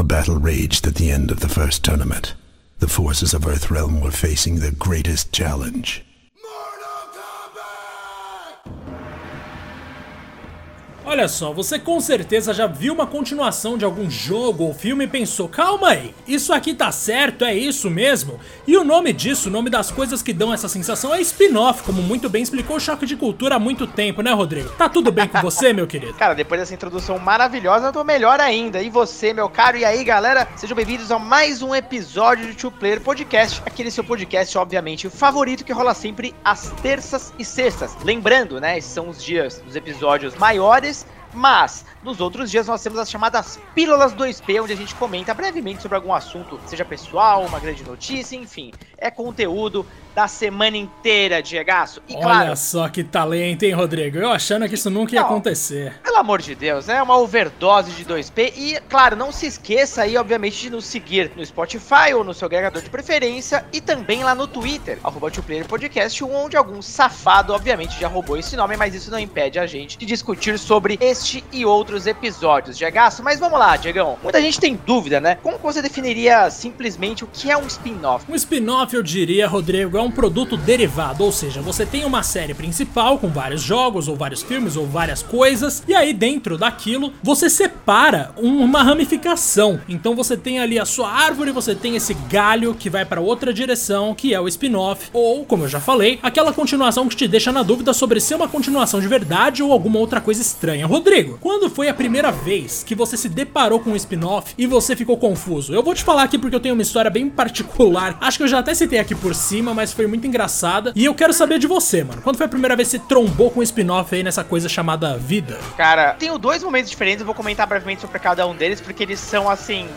A battle raged at the end of the first tournament. The forces of Earthrealm were facing their greatest challenge. Olha só, você com certeza já viu uma continuação de algum jogo ou filme e pensou, calma aí, isso aqui tá certo, é isso mesmo? E o nome disso, o nome das coisas que dão essa sensação é spin-off, como muito bem explicou o Choque de Cultura há muito tempo, né Rodrigo? Tá tudo bem com você, meu querido? Cara, depois dessa introdução maravilhosa, eu tô melhor ainda. E você, meu caro? E aí, galera? Sejam bem-vindos a mais um episódio do Two Player Podcast, aquele seu podcast, obviamente, favorito que rola sempre às terças e sextas. Lembrando, né, esses são os dias dos episódios maiores, mas nos outros dias nós temos as chamadas Pílulas 2P, onde a gente comenta brevemente sobre algum assunto, seja pessoal, uma grande notícia, enfim. É conteúdo da semana inteira, Diegaço. E Olha claro, só que talento, hein, Rodrigo? Eu achando que isso nunca ia não, acontecer. Pelo amor de Deus, né? Uma overdose de 2P. E, claro, não se esqueça aí, obviamente, de nos seguir no Spotify ou no seu agregador de preferência e também lá no Twitter, arroba Podcast, onde algum safado, obviamente, já roubou esse nome, mas isso não impede a gente de discutir sobre este e outros episódios, Diegaço. Mas vamos lá, Diegão. Muita gente tem dúvida, né? Como você definiria simplesmente o que é um spin-off? Um spin-off, eu diria, Rodrigo, é um produto derivado, ou seja, você tem uma série principal com vários jogos, ou vários filmes, ou várias coisas, e aí dentro daquilo você separa uma ramificação. Então você tem ali a sua árvore, você tem esse galho que vai para outra direção, que é o spin-off, ou, como eu já falei, aquela continuação que te deixa na dúvida sobre se é uma continuação de verdade ou alguma outra coisa estranha. Rodrigo, quando foi a primeira vez que você se deparou com um spin-off e você ficou confuso? Eu vou te falar aqui porque eu tenho uma história bem particular. Acho que eu já até citei aqui por cima, mas foi muito engraçada. E eu quero saber de você, mano. Quando foi a primeira vez que você trombou com um spin-off aí nessa coisa chamada vida? Cara, tenho dois momentos diferentes, eu vou comentar brevemente sobre cada um deles, porque eles são assim.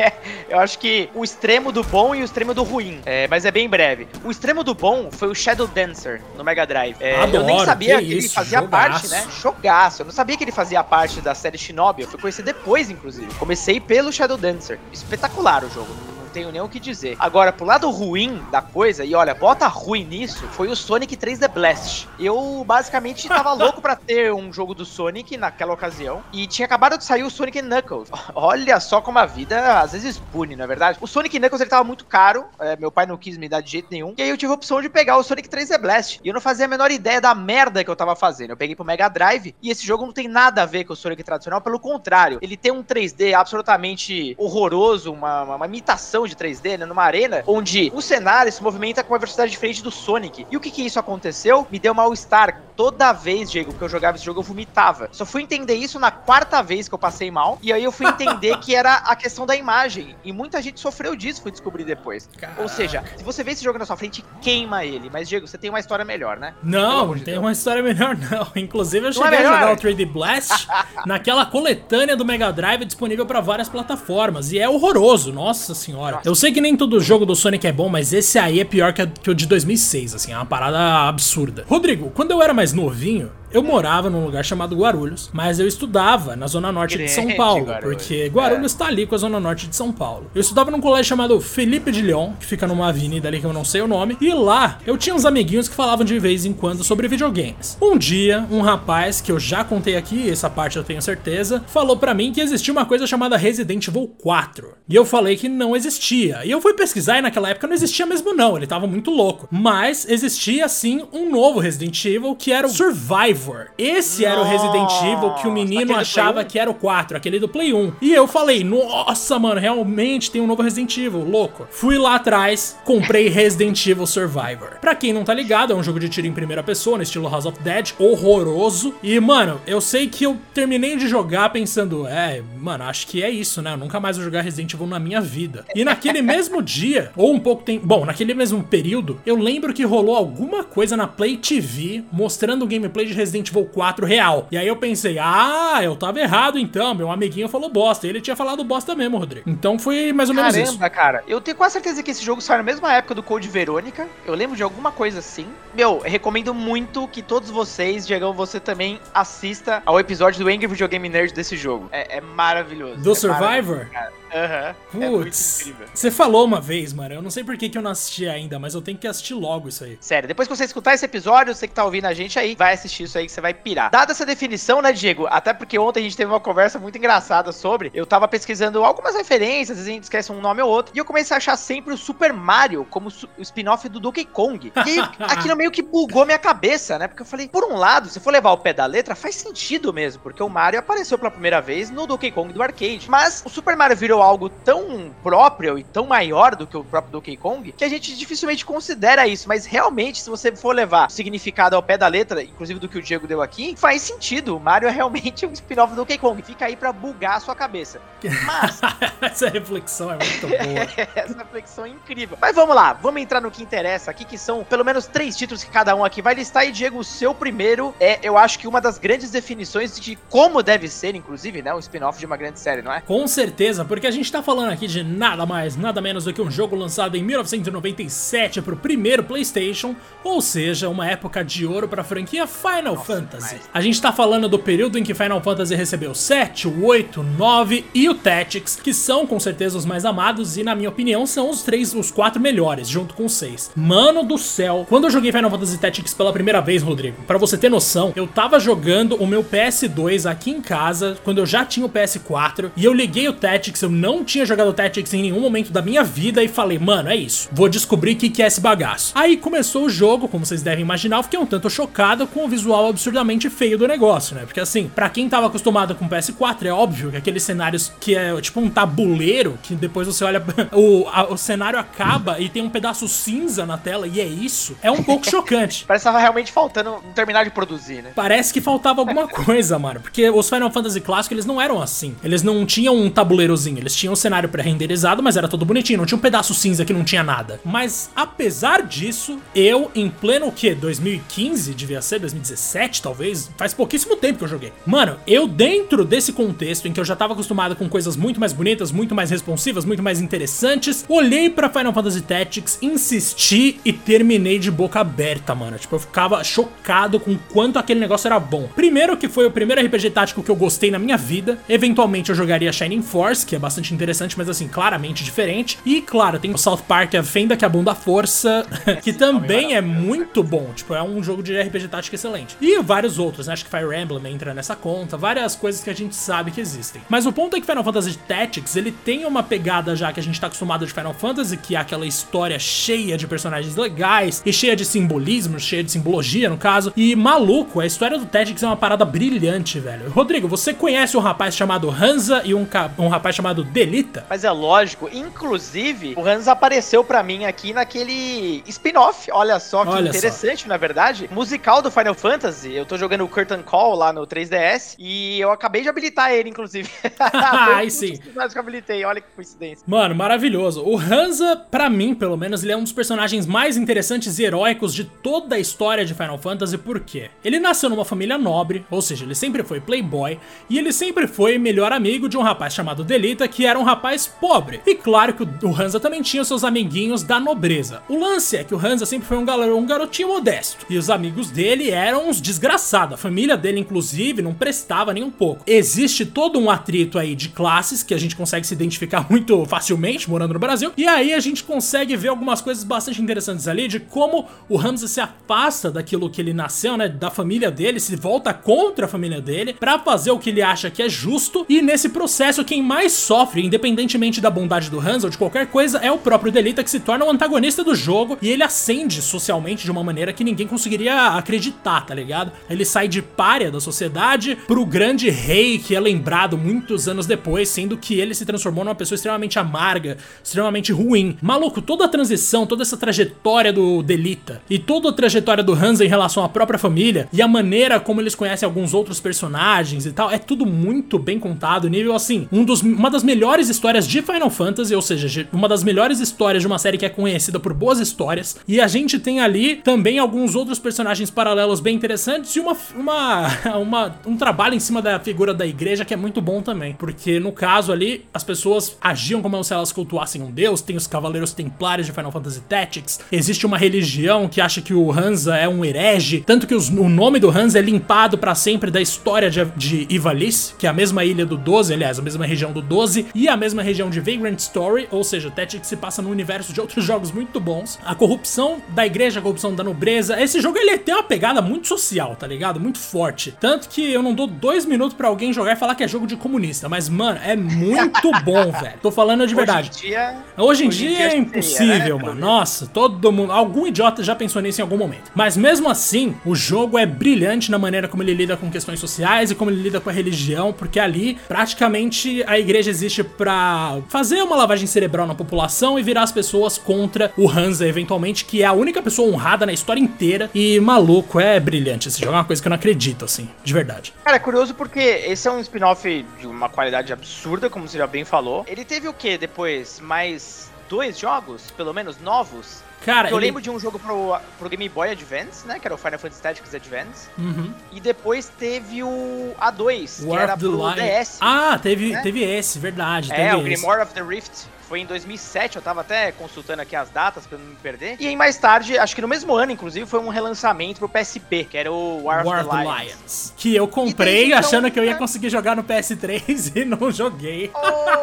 eu acho que o extremo do bom e o extremo do ruim. É, mas é bem breve. O extremo do bom foi o Shadow Dancer no Mega Drive. É, Adoro, eu nem sabia que, que ele fazia jogaço. parte, né? Jogaço. Eu não sabia que ele fazia parte da série Shinobi. Eu fui conhecer depois, inclusive. Comecei pelo Shadow Dancer. Espetacular o jogo tenho nem o que dizer. Agora, pro lado ruim da coisa, e olha, bota ruim nisso, foi o Sonic 3 The Blast. Eu basicamente tava louco para ter um jogo do Sonic naquela ocasião, e tinha acabado de sair o Sonic Knuckles. Olha só como a vida às vezes pune, não é verdade? O Sonic Knuckles ele tava muito caro, é, meu pai não quis me dar de jeito nenhum, e aí eu tive a opção de pegar o Sonic 3 The Blast. E eu não fazia a menor ideia da merda que eu tava fazendo. Eu peguei pro Mega Drive, e esse jogo não tem nada a ver com o Sonic tradicional, pelo contrário, ele tem um 3D absolutamente horroroso, uma, uma, uma imitação de 3D, né, numa arena, onde o cenário se movimenta com uma velocidade diferente do Sonic. E o que que isso aconteceu? Me deu mal-estar. Toda vez, Diego, que eu jogava esse jogo, eu vomitava. Só fui entender isso na quarta vez que eu passei mal. E aí eu fui entender que era a questão da imagem. E muita gente sofreu disso, fui descobrir depois. Caraca. Ou seja, se você vê esse jogo na sua frente, queima ele. Mas, Diego, você tem uma história melhor, né? Não, não tem uma história melhor, não. Inclusive, eu não é cheguei é a jogar o 3D Blast naquela coletânea do Mega Drive disponível para várias plataformas. E é horroroso, nossa senhora. Nossa. Eu sei que nem todo jogo do Sonic é bom, mas esse aí é pior que, que o de 2006, assim, é uma parada absurda. Rodrigo, quando eu era mais novinho, eu morava num lugar chamado Guarulhos, mas eu estudava na zona norte de São Paulo, porque Guarulhos é. tá ali com a zona norte de São Paulo. Eu estudava num colégio chamado Felipe de Leon, que fica numa avenida ali que eu não sei o nome, e lá eu tinha uns amiguinhos que falavam de vez em quando sobre videogames. Um dia, um rapaz que eu já contei aqui, essa parte eu tenho certeza, falou para mim que existia uma coisa chamada Resident Evil 4. E eu falei que não existia. E eu fui pesquisar e naquela época não existia mesmo não, ele tava muito louco. Mas existia sim um novo Resident Evil que era o Survivor Survivor. Esse nossa, era o Resident Evil que o menino achava que era o 4, aquele do Play 1. E eu falei, nossa, mano, realmente tem um novo Resident Evil, louco. Fui lá atrás, comprei Resident Evil Survivor. Pra quem não tá ligado, é um jogo de tiro em primeira pessoa, no estilo House of Dead, horroroso. E, mano, eu sei que eu terminei de jogar pensando, é, mano, acho que é isso, né? Eu nunca mais vou jogar Resident Evil na minha vida. E naquele mesmo dia, ou um pouco tempo, bom, naquele mesmo período, eu lembro que rolou alguma coisa na Play TV mostrando o gameplay de Resident Resident Evil 4 real. E aí eu pensei, ah, eu tava errado então, meu amiguinho falou bosta. Ele tinha falado bosta mesmo, Rodrigo. Então foi mais ou menos Caramba, isso. Caramba, cara. Eu tenho quase certeza que esse jogo saiu na mesma época do Code Verônica. Eu lembro de alguma coisa assim. Meu, recomendo muito que todos vocês, Diegão, você também assista ao episódio do Angry Video Game Nerd desse jogo. É, é maravilhoso. Do é Survivor? Maravilhoso, Aham. Uhum. Putz. É você falou uma vez, mano. Eu não sei por que, que eu não assisti ainda, mas eu tenho que assistir logo isso aí. Sério, depois que você escutar esse episódio, você que tá ouvindo a gente aí, vai assistir isso aí que você vai pirar. Dada essa definição, né, Diego? Até porque ontem a gente teve uma conversa muito engraçada sobre. Eu tava pesquisando algumas referências, às vezes a gente esquece um nome ou outro. E eu comecei a achar sempre o Super Mario como o spin-off do Donkey Kong. E aí, aquilo meio que bugou minha cabeça, né? Porque eu falei, por um lado, se for levar o pé da letra, faz sentido mesmo. Porque o Mario apareceu pela primeira vez no Donkey Kong do arcade. Mas o Super Mario virou algo tão próprio e tão maior do que o próprio Donkey Kong que a gente dificilmente considera isso. Mas realmente, se você for levar o significado ao pé da letra, inclusive do que o Diego deu aqui, faz sentido. O Mario é realmente um spin-off do Donkey Kong. Fica aí pra bugar a sua cabeça. Mas. Essa reflexão é muito boa. Essa reflexão é incrível. Mas vamos lá, vamos entrar no que interessa aqui, que são pelo menos três títulos que cada um aqui vai listar. E Diego, o seu primeiro é, eu acho que uma das grandes definições de como deve ser, inclusive, né? Um spin-off de uma grande série, não é? Com certeza, porque a gente tá falando aqui de nada mais, nada menos do que um jogo lançado em 1997 pro primeiro PlayStation, ou seja, uma época de ouro pra franquia Final Nossa, Fantasy. A gente tá falando do período em que Final Fantasy recebeu 7, 8, 9 e o Tactics, que são com certeza os mais amados e, na minha opinião, são os três, os quatro melhores, junto com seis. Mano do céu, quando eu joguei Final Fantasy Tactics pela primeira vez, Rodrigo, para você ter noção, eu tava jogando o meu PS2 aqui em casa, quando eu já tinha o PS4, e eu liguei o Tactics, eu não tinha jogado Tactics em nenhum momento da minha vida e falei, mano, é isso, vou descobrir o que, que é esse bagaço. Aí começou o jogo, como vocês devem imaginar, eu fiquei um tanto chocado com o visual absurdamente feio do negócio, né? Porque assim, para quem tava acostumado com o PS4, é óbvio que aqueles cenários que é tipo um tabuleiro, que depois você olha, o, a, o cenário acaba e tem um pedaço cinza na tela, e é isso, é um pouco chocante. Parece que tava realmente faltando terminar de produzir, né? Parece que faltava alguma coisa, mano. Porque os Final Fantasy clássicos, eles não eram assim. Eles não tinham um tabuleirozinho, eles tinham um cenário pré-renderizado, mas era todo bonitinho, não tinha um pedaço cinza que não tinha nada. Mas apesar disso, eu, em pleno o quê? 2015, devia ser, 2017 talvez, faz pouquíssimo tempo que eu joguei. Mano, eu dentro desse contexto em que eu já tava acostumado com coisas muito mais bonitas, muito mais responsivas, muito mais interessantes, olhei para Final Fantasy Tactics, insisti e terminei de boca aberta, mano. Tipo, eu ficava chocado com quanto aquele negócio era bom. Primeiro que foi o primeiro RPG tático que eu gostei na minha vida. Eventualmente eu jogaria Shining Force, que é bastante interessante, mas assim, claramente diferente. E claro, tem o South Park, a Fenda que abunda a força, que também é muito bom. Tipo, é um jogo de RPG tático excelente. E vários outros, né? Acho que Fire Emblem entra nessa conta, várias coisas que a gente sabe que existem. Mas o ponto é que Final Fantasy Tactics, ele tem uma pegada já que a gente tá acostumado de Final Fantasy, que é aquela história cheia de personagens legais e cheia de simbolismo, cheia de simbologia no caso. E maluco, a história do Tactics é uma parada brilhante, velho. Rodrigo, você conhece um rapaz chamado Hansa e um, um rapaz chamado Delita? Mas é lógico, inclusive, o Hansa apareceu para mim aqui naquele spin-off, olha só que olha interessante, só. na verdade, musical do Final Fantasy. Eu tô jogando o Curtain Call lá no 3DS e eu acabei de habilitar ele, inclusive. Ai, sim. que eu habilitei, olha que coincidência. Mano, maravilhoso. O Hansa, para mim, pelo menos, ele é um dos personagens mais interessantes e heróicos de toda a história de Final Fantasy, por quê? Ele nasceu numa família nobre, ou seja, ele sempre foi playboy, e ele sempre foi melhor amigo de um rapaz chamado Delita, que era um rapaz pobre. E claro que o Hansa também tinha seus amiguinhos da nobreza. O lance é que o Hansa sempre foi um, garotinho modesto, e os amigos dele eram uns desgraçados. A família dele, inclusive, não prestava nem um pouco. Existe todo um atrito aí de classes que a gente consegue se identificar muito facilmente morando no Brasil, e aí a gente consegue ver algumas coisas bastante interessantes ali de como o Hamza se afasta daquilo que ele nasceu, né, da família dele, se volta contra a família dele para fazer o que ele acha que é justo, e nesse processo quem mais sofre, independentemente da bondade do Hans ou de qualquer coisa, é o próprio Delita que se torna o antagonista do jogo e ele ascende socialmente de uma maneira que ninguém conseguiria acreditar, tá ligado? Ele sai de párea da sociedade pro grande rei que é lembrado muitos anos depois, sendo que ele se transformou numa pessoa extremamente amarga, extremamente ruim. Maluco, toda a transição, toda essa trajetória do Delita e toda a trajetória do Hansa em relação à própria família e a maneira como eles conhecem alguns outros personagens e tal, é tudo muito bem contado, nível assim, um dos, uma das melhores histórias de Final Fantasy, ou seja, uma das melhores histórias de uma série que é conhecida por boas histórias. E a gente tem ali também alguns outros personagens paralelos bem interessantes e uma, uma, uma um trabalho em cima da figura da igreja que é muito bom também, porque no caso ali as pessoas agiam como se elas cultuassem um deus, tem os cavaleiros templários de Final Fantasy Tactics, existe uma religião que acha que o Hansa é um herege, tanto que os, o nome do Hansa é limpado para sempre da história de, de Ivalice, que é a mesma ilha do 12, aliás, a mesma região do 12, E a mesma região de Vagrant Story, ou seja, o Tactics se passa no universo de outros jogos muito bons. A corrupção da igreja, a corrupção da nobreza. Esse jogo ele tem uma pegada muito social, tá ligado? Muito forte. Tanto que eu não dou dois minutos para alguém jogar e falar que é jogo de comunista, mas mano, é muito bom, velho. Tô falando de verdade. Hoje em dia, hoje em dia, hoje em dia é impossível, seria, né? mano. Nossa, todo mundo, algum idiota já pensou nisso em algum momento. Mas mesmo assim, o jogo é brilhante na maneira como ele lida com questões sociais e como ele lida com a religião, porque ali praticamente a igreja existe para fazer uma lavagem cerebral na população e virar as pessoas contra o Hansa eventualmente, que é a única pessoa honrada na história inteira. E maluco, é brilhante esse jogo, é uma coisa que eu não acredito assim, de verdade. Cara, é curioso porque esse é um spin-off de uma qualidade absurda, como você já bem falou. Ele teve o que depois? Mais dois jogos, pelo menos novos? Cara, eu ele... lembro de um jogo pro, pro Game Boy Advance, né? Que era o Final Fantasy Tactics Advance. Uhum. E depois teve o A2, War que era pro. DS. Ah, teve, né? teve esse, verdade. É, o Grimoire of the Rift. Foi em 2007, eu tava até consultando aqui as datas pra não me perder. E aí mais tarde, acho que no mesmo ano, inclusive, foi um relançamento pro PSP, que era o War, War of the Lions. Lions. Que eu comprei então, achando que eu ia conseguir jogar no PS3 e não joguei. Oh,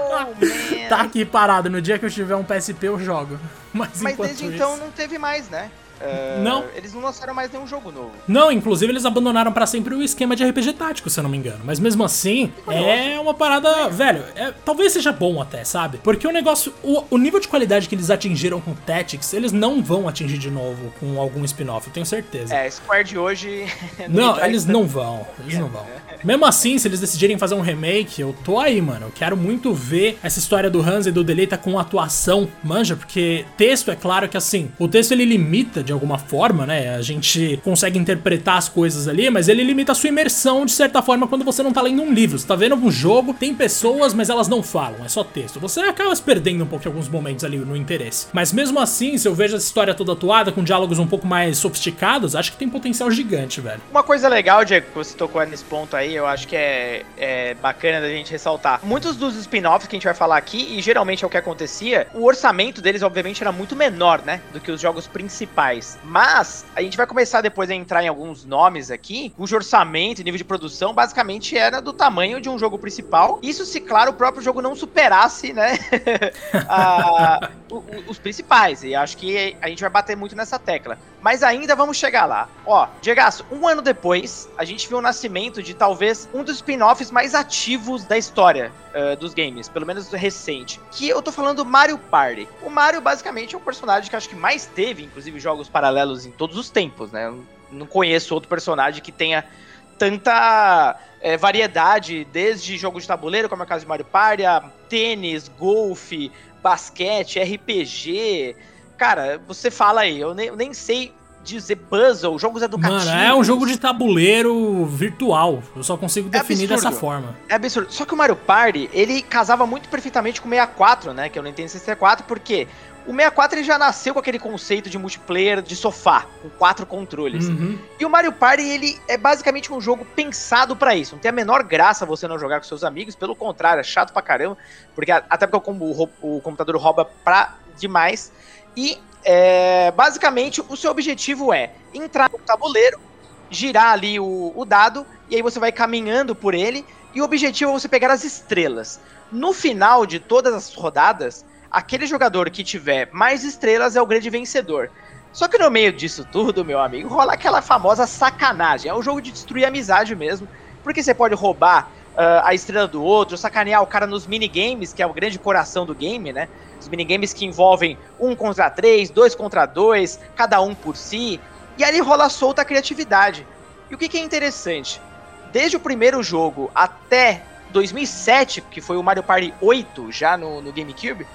tá aqui parado, no dia que eu tiver um PSP eu jogo. Mas, Mas desde então isso... então não teve mais, né? Uh, não. Eles não lançaram mais nenhum jogo novo. Não, inclusive eles abandonaram para sempre o esquema de RPG tático, se eu não me engano. Mas mesmo assim, é uma parada. É. Velho, é, talvez seja bom até, sabe? Porque o negócio. O, o, nível de qualidade que eles atingiram com Tactics, eles não vão atingir de novo com algum spin-off, eu tenho certeza. É, Square de hoje. não, não eles não vão. Eles não vão. Mesmo assim, se eles decidirem fazer um remake, eu tô aí, mano. Eu quero muito ver essa história do Hans e do Deleita com atuação, manja, porque texto, é claro que assim, o texto ele limita de alguma forma, né? A gente consegue interpretar as coisas ali, mas ele limita a sua imersão de certa forma quando você não tá lendo um livro. Você tá vendo um jogo, tem pessoas, mas elas não falam, é só texto. Você acaba se perdendo um pouco em alguns momentos ali no interesse. Mas mesmo assim, se eu vejo essa história toda atuada, com diálogos um pouco mais sofisticados, acho que tem potencial gigante, velho. Uma coisa legal, Diego, que você tocou nesse ponto aí, eu acho que é, é bacana da gente ressaltar. Muitos dos spin-offs que a gente vai falar aqui, e geralmente é o que acontecia, o orçamento deles, obviamente, era muito menor, né? Do que os jogos principais. Mas a gente vai começar depois a entrar em alguns nomes aqui, cujo orçamento e nível de produção basicamente era do tamanho de um jogo principal. Isso se, claro, o próprio jogo não superasse, né? os principais. E acho que a gente vai bater muito nessa tecla. Mas ainda vamos chegar lá. Ó, Diego, um ano depois, a gente viu o nascimento de talvez um dos spin-offs mais ativos da história uh, dos games, pelo menos recente. Que eu tô falando do Mario Party. O Mario, basicamente, é um personagem que acho que mais teve, inclusive, jogos paralelos em todos os tempos, né? Eu não conheço outro personagem que tenha tanta é, variedade, desde jogos de tabuleiro, como é o caso de Mario Party, a tênis, golfe, basquete, RPG. Cara, você fala aí, eu nem, eu nem sei dizer puzzle, jogos educativos. Mano, é um jogo de tabuleiro virtual. Eu só consigo é definir dessa forma. É absurdo. Só que o Mario Party, ele casava muito perfeitamente com o 64, né? Que eu não entendo 64, porque o 64 ele já nasceu com aquele conceito de multiplayer de sofá, com quatro controles. Uhum. E o Mario Party, ele é basicamente um jogo pensado para isso. Não tem a menor graça você não jogar com seus amigos, pelo contrário, é chato pra caramba, porque até porque o, o computador rouba pra demais. E é, basicamente o seu objetivo é entrar no tabuleiro, girar ali o, o dado, e aí você vai caminhando por ele, e o objetivo é você pegar as estrelas. No final de todas as rodadas, aquele jogador que tiver mais estrelas é o grande vencedor. Só que no meio disso tudo, meu amigo, rola aquela famosa sacanagem. É um jogo de destruir amizade mesmo, porque você pode roubar uh, a estrela do outro, sacanear o cara nos minigames, que é o grande coração do game, né? Os minigames que envolvem um contra três, dois contra dois, cada um por si. E ali rola solta a criatividade. E o que, que é interessante? Desde o primeiro jogo até 2007, que foi o Mario Party 8, já no, no GameCube.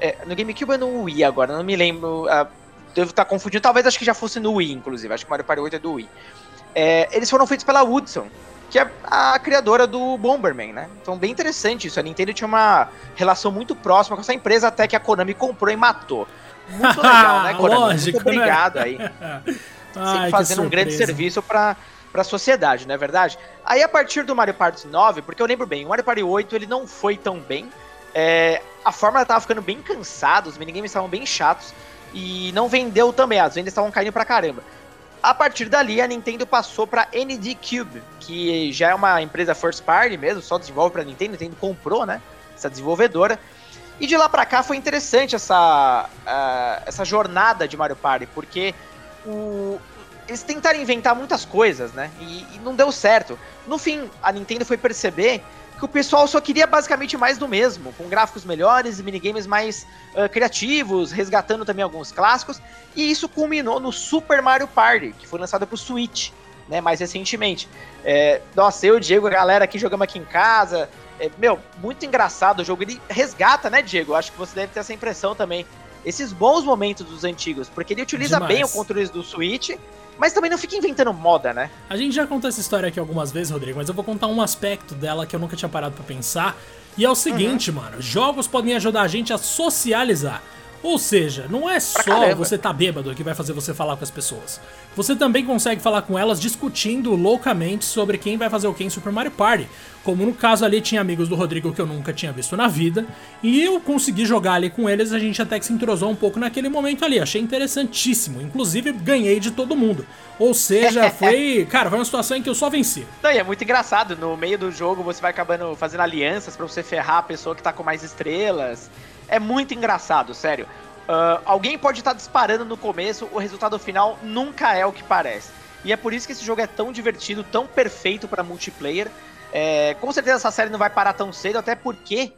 É, no GameCube ou no Wii agora, não me lembro. Uh, devo estar confundindo. Talvez acho que já fosse no Wii, inclusive. Acho que o Mario Party 8 é do Wii. É, eles foram feitos pela Woodson, que é a criadora do Bomberman, né? Então, bem interessante isso. A Nintendo tinha uma relação muito próxima com essa empresa até que a Konami comprou e matou. Muito legal, né, Konami? Lógico, muito né? obrigado né? aí. Sempre fazendo um grande serviço para para a sociedade, não é verdade? Aí a partir do Mario Party 9, porque eu lembro bem, o Mario Party 8 ele não foi tão bem, é, a fórmula tava ficando bem cansada, os minigames estavam bem chatos e não vendeu também, as vendas estavam caindo pra caramba. A partir dali, a Nintendo passou para ND Cube, que já é uma empresa first party mesmo, só desenvolve para Nintendo, Nintendo comprou, né? essa desenvolvedora. E de lá pra cá foi interessante essa, uh, essa jornada de Mario Party, porque o, eles tentaram inventar muitas coisas, né? E, e, não deu certo. No fim, a Nintendo foi perceber que o pessoal só queria basicamente mais do mesmo, com gráficos melhores e minigames mais uh, criativos, resgatando também alguns clássicos. E isso culminou no Super Mario Party, que foi lançado pro Switch, né? Mais recentemente. É, nossa, eu, Diego, a galera aqui jogamos aqui em casa. É, meu, muito engraçado o jogo. Ele resgata, né, Diego? Acho que você deve ter essa impressão também. Esses bons momentos dos antigos, porque ele utiliza Demais. bem o controle do Switch mas também não fica inventando moda, né? A gente já contou essa história aqui algumas vezes, Rodrigo, mas eu vou contar um aspecto dela que eu nunca tinha parado para pensar. E é o seguinte, uhum. mano: jogos podem ajudar a gente a socializar. Ou seja, não é só você tá bêbado que vai fazer você falar com as pessoas. Você também consegue falar com elas discutindo loucamente sobre quem vai fazer o que em Super Mario Party. Como no caso ali tinha amigos do Rodrigo que eu nunca tinha visto na vida, e eu consegui jogar ali com eles, a gente até que se entrosou um pouco naquele momento ali, achei interessantíssimo. Inclusive ganhei de todo mundo. Ou seja, foi, cara, foi uma situação em que eu só venci. Não, e é muito engraçado, no meio do jogo você vai acabando fazendo alianças para você ferrar a pessoa que tá com mais estrelas. É muito engraçado, sério. Uh, alguém pode estar disparando no começo, o resultado final nunca é o que parece. E é por isso que esse jogo é tão divertido, tão perfeito para multiplayer. É, com certeza essa série não vai parar tão cedo, até porque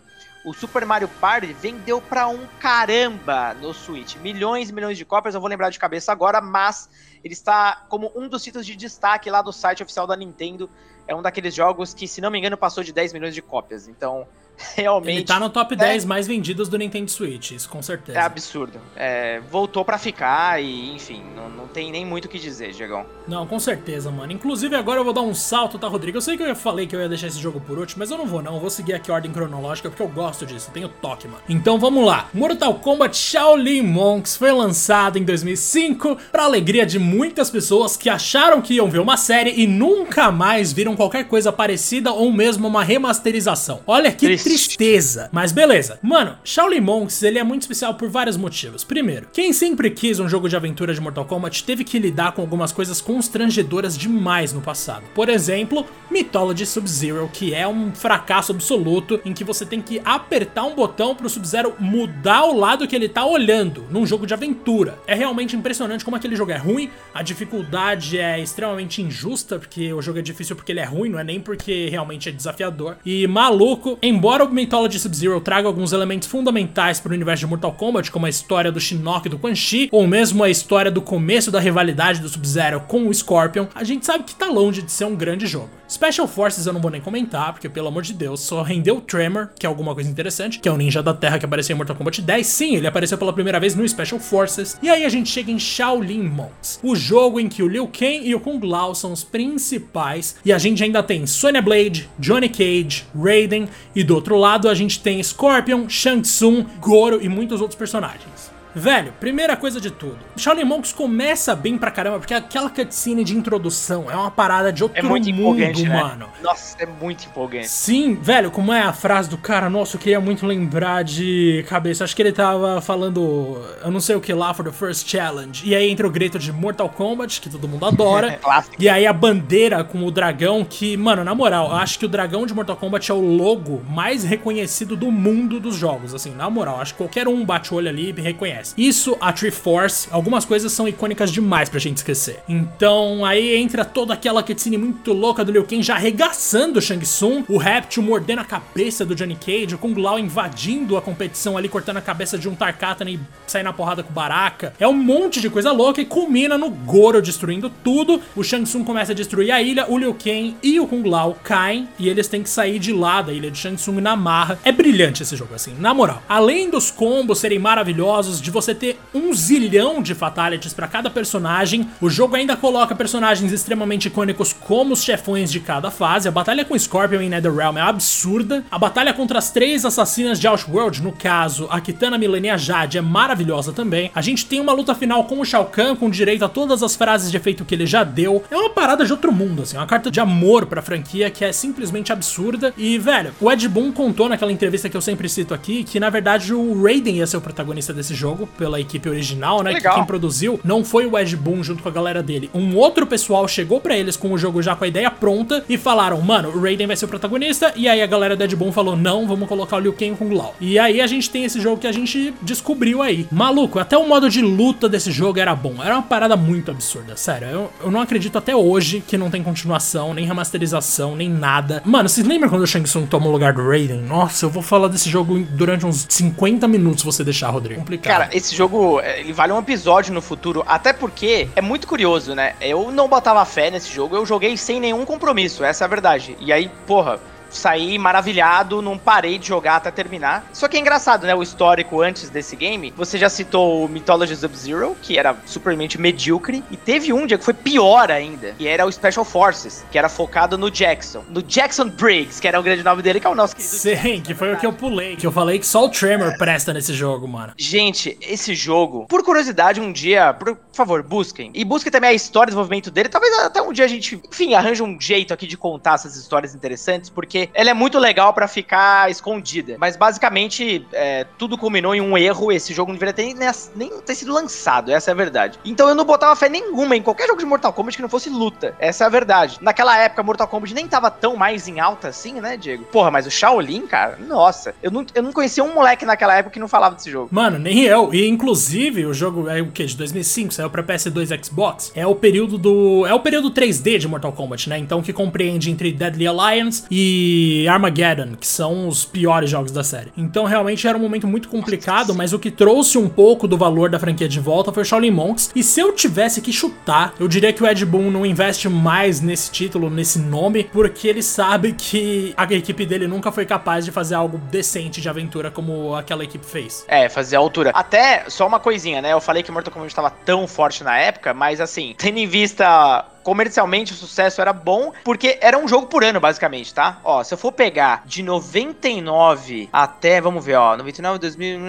o Super Mario Party vendeu pra um caramba no Switch. Milhões e milhões de cópias, eu vou lembrar de cabeça agora, mas ele está como um dos títulos de destaque lá do site oficial da Nintendo. É um daqueles jogos que, se não me engano, passou de 10 milhões de cópias. Então, realmente. Ele tá no top 10 é, mais vendidos do Nintendo Switch, isso com certeza. É absurdo. É, voltou para ficar e, enfim, não, não tem nem muito o que dizer, Diegão. Não, com certeza, mano. Inclusive, agora eu vou dar um salto, tá, Rodrigo? Eu sei que eu falei que eu ia deixar esse jogo por último, mas eu não vou, não. Eu vou seguir aqui a ordem cronológica porque eu gosto disso. Eu tenho toque, mano. Então vamos lá. Mortal Kombat Shaolin Monks foi lançado em 2005 para alegria de muitas pessoas que acharam que iam ver uma série e nunca mais viram qualquer coisa parecida ou mesmo uma remasterização. Olha que Triste tristeza. Mas beleza. Mano, Shaolin Monks, ele é muito especial por vários motivos. Primeiro, quem sempre quis um jogo de aventura de Mortal Kombat teve que lidar com algumas coisas constrangedoras demais no passado. Por exemplo, Mythology Sub-Zero, que é um fracasso absoluto em que você tem que apertar um botão pro Sub-Zero mudar o lado que ele tá olhando num jogo de aventura. É realmente impressionante como aquele jogo é ruim, a dificuldade é extremamente injusta, porque o jogo é difícil porque ele é ruim, não é nem porque realmente é desafiador. E maluco, embora Embora o Mythology Sub-Zero traga alguns elementos fundamentais para o universo de Mortal Kombat, como a história do Shinnok e do Quan Chi, ou mesmo a história do começo da rivalidade do Sub-Zero com o Scorpion, a gente sabe que tá longe de ser um grande jogo. Special Forces eu não vou nem comentar, porque pelo amor de Deus, só rendeu Tremor, que é alguma coisa interessante, que é o ninja da Terra que apareceu em Mortal Kombat 10. Sim, ele apareceu pela primeira vez no Special Forces. E aí a gente chega em Shaolin Monks, o jogo em que o Liu Kang e o Kung Lao são os principais, e a gente ainda tem Sonya Blade, Johnny Cage, Raiden, e do outro lado a gente tem Scorpion, Shang Tsung, Goro e muitos outros personagens. Velho, primeira coisa de tudo. Shaolin Monks começa bem pra caramba, porque aquela cutscene de introdução é uma parada de outro é muito mundo, né? mano. Nossa, é muito empolgante. Sim, velho, como é a frase do cara? Nossa, eu queria muito lembrar de cabeça. Acho que ele tava falando, eu não sei o que lá, for the first challenge. E aí entra o grito de Mortal Kombat, que todo mundo adora. e aí a bandeira com o dragão, que, mano, na moral, eu acho que o dragão de Mortal Kombat é o logo mais reconhecido do mundo dos jogos. Assim, na moral, acho que qualquer um bate o olho ali e reconhece. Isso, a Triforce, algumas coisas são icônicas demais pra gente esquecer. Então aí entra toda aquela cutscene muito louca do Liu Kang já arregaçando o Shang Tsung, o Reptil mordendo a cabeça do Johnny Cage, o Kung Lao invadindo a competição ali, cortando a cabeça de um Tarkatan e saindo na porrada com o Baraka. É um monte de coisa louca e culmina no Goro destruindo tudo. O Shang Tsung começa a destruir a ilha, o Liu Kang e o Kung Lao caem e eles têm que sair de lá da ilha de Shang Tsung na marra. É brilhante esse jogo, assim, na moral. Além dos combos serem maravilhosos, de você ter um zilhão de fatalities para cada personagem. O jogo ainda coloca personagens extremamente icônicos como os chefões de cada fase. A batalha com Scorpion em Netherrealm é absurda. A batalha contra as três assassinas de Outworld, no caso, a Kitana, Millennia e a Jade, é maravilhosa também. A gente tem uma luta final com o Shao Kahn, com direito a todas as frases de efeito que ele já deu. É uma parada de outro mundo, assim, uma carta de amor pra franquia que é simplesmente absurda. E, velho, o Ed Boon contou naquela entrevista que eu sempre cito aqui que, na verdade, o Raiden ia ser o protagonista desse jogo jogo pela equipe original, né? Legal. Que quem produziu não foi o Ed Boon junto com a galera dele. Um outro pessoal chegou para eles com o jogo já com a ideia pronta e falaram, mano, o Raiden vai ser o protagonista. E aí a galera do Ed Boon falou, não, vamos colocar o Liu Kang com o Lao. E aí a gente tem esse jogo que a gente descobriu aí. Maluco, até o modo de luta desse jogo era bom. Era uma parada muito absurda, sério. Eu, eu não acredito até hoje que não tem continuação, nem remasterização, nem nada. Mano, vocês lembram quando o Shang Tsung toma o lugar do Raiden? Nossa, eu vou falar desse jogo durante uns 50 minutos se você deixar, Rodrigo. Complicado. Cara, esse jogo, é, ele vale um episódio no futuro, até porque é muito curioso, né? Eu não botava fé nesse jogo, eu joguei sem nenhum compromisso, essa é a verdade. E aí, porra, saí maravilhado, não parei de jogar até terminar. Só que é engraçado, né? O histórico antes desse game. Você já citou o Mythology Sub-Zero, que era supermente medíocre. E teve um dia que foi pior ainda, que era o Special Forces, que era focado no Jackson. No Jackson Briggs, que era o grande nome dele, que é o nosso querido. Sim, Jackson, que foi o que eu pulei, que eu falei que só o Tremor é. presta nesse jogo, mano. Gente, esse jogo, por curiosidade, um dia, por favor, busquem. E busquem também a história do desenvolvimento dele. Talvez até um dia a gente, enfim, arranje um jeito aqui de contar essas histórias interessantes, porque ela é muito legal para ficar escondida. Mas basicamente, é, tudo culminou em um erro. Esse jogo não deveria ter nem, nem, ter sido lançado, essa é a verdade. Então eu não botava fé nenhuma em qualquer jogo de Mortal Kombat que não fosse luta. Essa é a verdade. Naquela época, Mortal Kombat nem tava tão mais em alta assim, né, Diego? Porra, mas o Shaolin, cara, nossa. Eu não, eu não conhecia um moleque naquela época que não falava desse jogo. Mano, nem eu. E inclusive, o jogo é o que? De 2005, saiu pra PS2 Xbox. É o período do. É o período 3D de Mortal Kombat, né? Então que compreende entre Deadly Alliance e Armageddon, que são os piores jogos da série. Então realmente era um momento muito complicado, mas o que trouxe um pouco do valor da franquia de volta foi Shaolin Monks. E se eu tivesse que chutar, eu diria que o Ed Boon não investe mais nesse título, nesse nome, porque ele sabe que a equipe dele nunca foi capaz de fazer algo decente de aventura como aquela equipe fez. É, fazer a altura. Até só uma coisinha, né? Eu falei que Mortal Kombat estava tão forte na época, mas assim, tendo em vista comercialmente o sucesso era bom, porque era um jogo por ano, basicamente, tá? Ó, se eu for pegar de 99 até, vamos ver, ó, 99, 2000,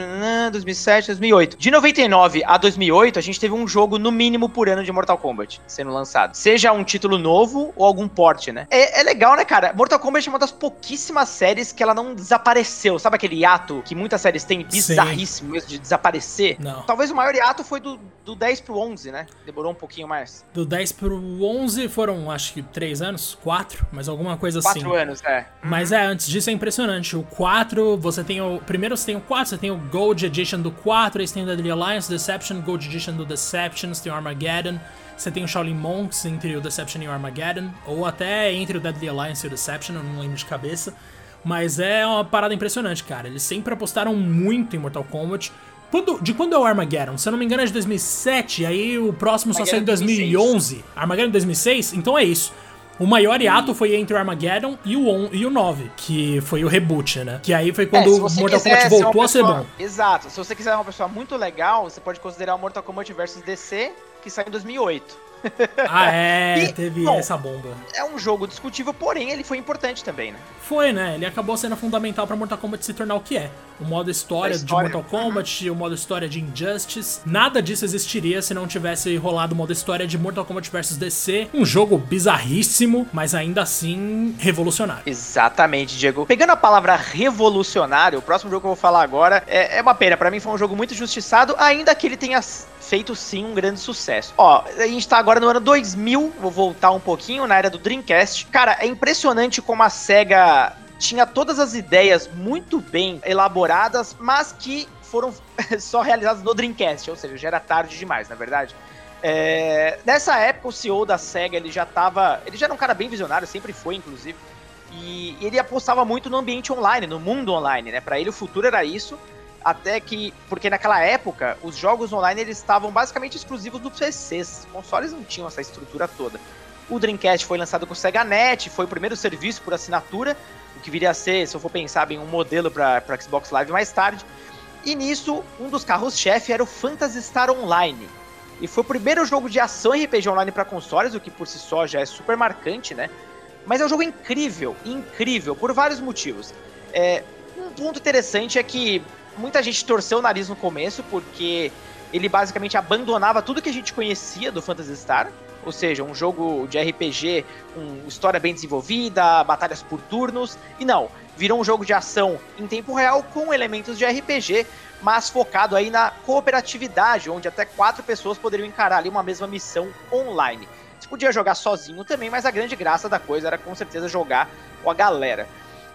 2007, 2008. De 99 a 2008, a gente teve um jogo no mínimo por ano de Mortal Kombat sendo lançado. Seja um título novo ou algum porte, né? É, é legal, né, cara? Mortal Kombat é uma das pouquíssimas séries que ela não desapareceu. Sabe aquele ato que muitas séries têm bizarríssimo mesmo de desaparecer? Não. Talvez o maior hiato foi do, do 10 pro 11, né? Demorou um pouquinho mais. Do 10 pro 11 foram, acho que, 3 anos? 4? Mas alguma coisa quatro assim. 4 anos, é. Mas é, antes disso é impressionante. O 4, você tem o. Primeiro você tem o 4, você tem o Gold Edition do 4, aí você tem o Deadly Alliance, Deception, Gold Edition do Deception, você tem o Armageddon. Você tem o Shaolin Monks entre o Deception e o Armageddon, ou até entre o Deadly Alliance e o Deception, eu não lembro de cabeça. Mas é uma parada impressionante, cara. Eles sempre apostaram muito em Mortal Kombat. Quando, de quando é o Armageddon? Se eu não me engano é de 2007, aí o próximo só saiu em 2011. 2006. Armageddon 2006? Então é isso. O maior hiato foi entre o Armageddon e o, on, e o 9, que foi o reboot, né? Que aí foi quando é, o Mortal Kombat voltou a ser bom. Exato. Se você quiser uma pessoa muito legal, você pode considerar o Mortal Kombat vs DC, que saiu em 2008. Ah, é, e, teve bom, essa bomba. É um jogo discutível, porém ele foi importante também, né? Foi, né? Ele acabou sendo fundamental para Mortal Kombat se tornar o que é. O modo história, história. de Mortal Kombat, uhum. o modo história de Injustice. Nada disso existiria se não tivesse rolado o modo história de Mortal Kombat vs DC. Um jogo bizarríssimo, mas ainda assim revolucionário. Exatamente, Diego. Pegando a palavra revolucionário, o próximo jogo que eu vou falar agora é, é uma pena. para mim foi um jogo muito justiçado, ainda que ele tenha feito sim um grande sucesso. Ó, a gente tá agora no ano 2000, vou voltar um pouquinho, na era do Dreamcast. Cara, é impressionante como a SEGA tinha todas as ideias muito bem elaboradas, mas que foram só realizadas no Dreamcast, ou seja, já era tarde demais, na verdade. É, nessa época, o CEO da SEGA, ele já tava. Ele já era um cara bem visionário, sempre foi, inclusive. E ele apostava muito no ambiente online, no mundo online, né? Para ele o futuro era isso até que, porque naquela época, os jogos online eles estavam basicamente exclusivos dos PCs. Os consoles não tinham essa estrutura toda. O Dreamcast foi lançado com o Sega Net, foi o primeiro serviço por assinatura, o que viria a ser, se eu for pensar bem, um modelo para Xbox Live mais tarde. E nisso, um dos carros-chefe era o Phantasy Star Online. E foi o primeiro jogo de ação RPG online para consoles, o que por si só já é super marcante, né? Mas é um jogo incrível, incrível, por vários motivos. É, um ponto interessante é que muita gente torceu o nariz no começo, porque ele basicamente abandonava tudo que a gente conhecia do Phantasy Star. Ou seja, um jogo de RPG com história bem desenvolvida, batalhas por turnos. E não, virou um jogo de ação em tempo real com elementos de RPG, mas focado aí na cooperatividade, onde até quatro pessoas poderiam encarar ali uma mesma missão online. Você podia jogar sozinho também, mas a grande graça da coisa era com certeza jogar com a galera.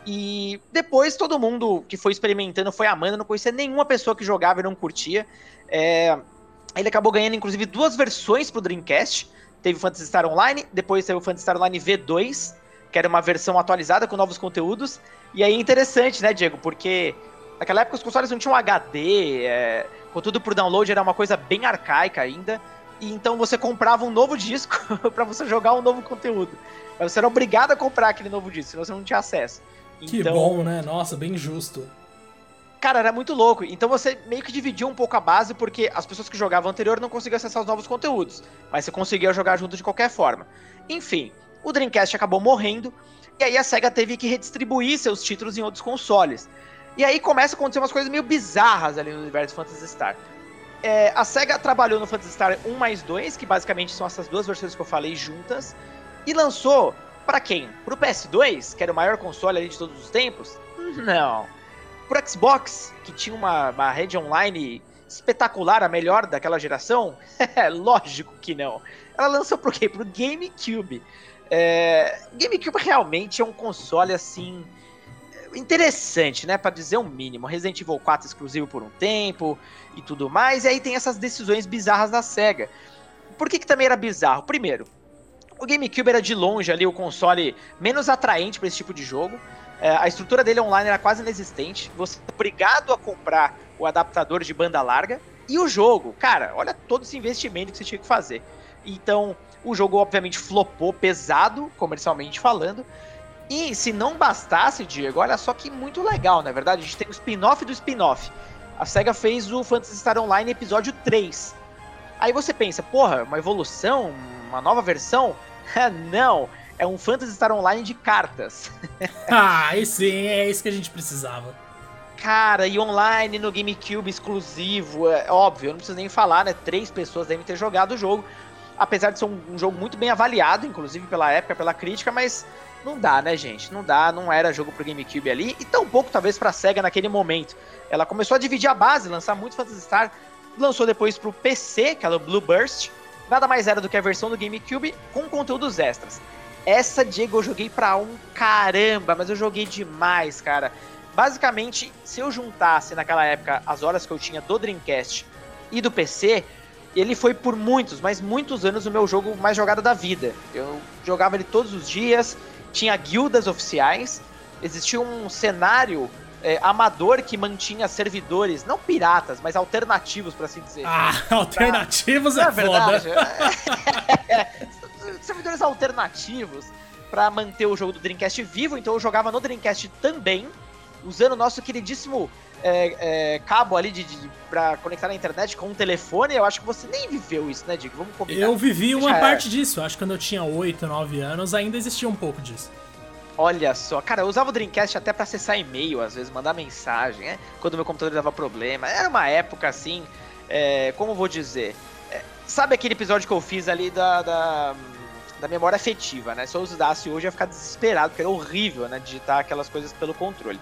E depois todo mundo que foi experimentando foi amando, não conhecia nenhuma pessoa que jogava e não curtia. É, ele acabou ganhando inclusive duas versões pro Dreamcast. Teve o Phantasy Star Online, depois teve o Phantasy Star Online V2, que era uma versão atualizada com novos conteúdos. E aí é interessante, né, Diego? Porque naquela época os consoles não tinham HD, é, conteúdo por download era uma coisa bem arcaica ainda. E então você comprava um novo disco para você jogar um novo conteúdo. Mas você era obrigado a comprar aquele novo disco, senão você não tinha acesso. Que então, bom, né? Nossa, bem justo. Cara, era muito louco. Então você meio que dividiu um pouco a base, porque as pessoas que jogavam anterior não conseguiam acessar os novos conteúdos. Mas você conseguia jogar junto de qualquer forma. Enfim, o Dreamcast acabou morrendo. E aí a SEGA teve que redistribuir seus títulos em outros consoles. E aí começa a acontecer umas coisas meio bizarras ali no universo Phantasy Star. É, a SEGA trabalhou no Phantasy Star 1 mais 2, que basicamente são essas duas versões que eu falei juntas, e lançou para quem? Pro PS2, que era o maior console ali de todos os tempos? Não. Pro Xbox, que tinha uma, uma rede online espetacular, a melhor daquela geração? Lógico que não. Ela lançou pro quê? Pro GameCube. É, GameCube realmente é um console assim interessante, né, para dizer o um mínimo. Resident Evil 4 exclusivo por um tempo e tudo mais. E aí tem essas decisões bizarras da Sega. Por que, que também era bizarro? Primeiro, o GameCube era de longe ali o console menos atraente para esse tipo de jogo. É, a estrutura dele online era quase inexistente. Você é obrigado a comprar o adaptador de banda larga. E o jogo, cara, olha todo esse investimento que você tinha que fazer. Então, o jogo obviamente flopou pesado, comercialmente falando. E se não bastasse, Diego, olha só que muito legal, na é verdade. A gente tem o spin-off do spin-off. A SEGA fez o Phantasy Star Online episódio 3. Aí você pensa, porra, uma evolução, uma nova versão? não, é um Phantasy Star Online de cartas. ah, e sim, é isso que a gente precisava. Cara, e online no GameCube exclusivo, é óbvio, eu não preciso nem falar, né? Três pessoas devem ter jogado o jogo. Apesar de ser um, um jogo muito bem avaliado, inclusive pela época, pela crítica, mas não dá, né, gente? Não dá, não era jogo pro GameCube ali, e tampouco talvez pra SEGA naquele momento. Ela começou a dividir a base, lançar muito Phantasy Star, lançou depois pro PC, que era o Blue Burst, nada mais era do que a versão do GameCube com conteúdos extras. Essa, Diego, eu joguei pra um caramba, mas eu joguei demais, cara. Basicamente, se eu juntasse naquela época as horas que eu tinha do Dreamcast e do PC, ele foi por muitos, mas muitos anos o meu jogo mais jogado da vida. Eu jogava ele todos os dias, tinha guildas oficiais, existia um cenário é, amador que mantinha servidores, não piratas, mas alternativos, para assim dizer. Ah, alternativos pra... é, é verdade. servidores alternativos para manter o jogo do Dreamcast vivo, então eu jogava no Dreamcast também, usando o nosso queridíssimo é, é, cabo ali de, de, pra conectar na internet com um telefone. Eu acho que você nem viveu isso, né, Diego? Vamos combinar. Eu vivi uma parte disso. Acho que quando eu tinha 8, 9 anos ainda existia um pouco disso. Olha só, cara, eu usava o Dreamcast até para acessar e-mail, às vezes mandar mensagem, né? Quando meu computador dava problema. Era uma época assim, é, como vou dizer? É, sabe aquele episódio que eu fiz ali da, da, da, memória afetiva, né? Se eu usasse hoje eu ia ficar desesperado, porque era horrível, né? Digitar aquelas coisas pelo controle.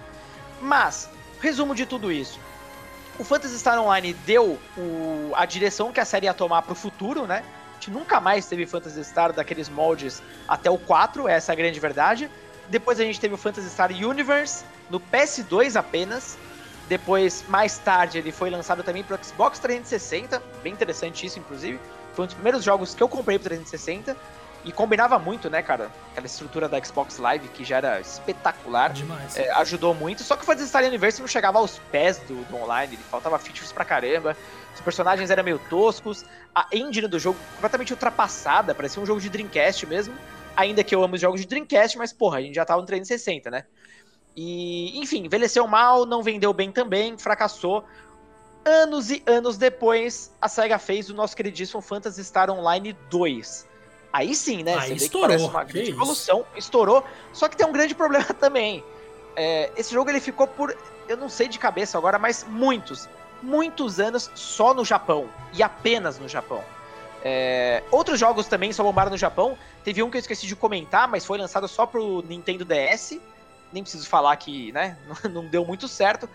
Mas, resumo de tudo isso. O Phantasy Star Online deu o, a direção que a série ia tomar pro futuro, né? A gente nunca mais teve Phantasy Star daqueles moldes até o 4, essa é a grande verdade. Depois a gente teve o Phantasy Star Universe no PS2 apenas. Depois, mais tarde, ele foi lançado também para o Xbox 360. Bem interessante isso, inclusive. Foi um dos primeiros jogos que eu comprei pro 360. E combinava muito, né, cara? Aquela estrutura da Xbox Live, que já era espetacular. Demais. É, ajudou muito. Só que o Phantasy Star Universe não chegava aos pés do, do online. Ele faltava features pra caramba. Os personagens eram meio toscos. A engine do jogo completamente ultrapassada. Parecia um jogo de Dreamcast mesmo. Ainda que eu amo os jogos de Dreamcast, mas porra, a gente já tava no 360, né? E, enfim, envelheceu mal, não vendeu bem também, fracassou. Anos e anos depois, a SEGA fez o nosso queridíssimo Phantasy Star Online 2. Aí sim, né? Aí estourou. que uma grande evolução, estourou. Só que tem um grande problema também. É, esse jogo ele ficou por, eu não sei de cabeça agora, mas muitos, muitos anos só no Japão. E apenas no Japão. É, outros jogos também só bombaram no Japão. Teve um que eu esqueci de comentar, mas foi lançado só pro Nintendo DS. Nem preciso falar que, né, não deu muito certo.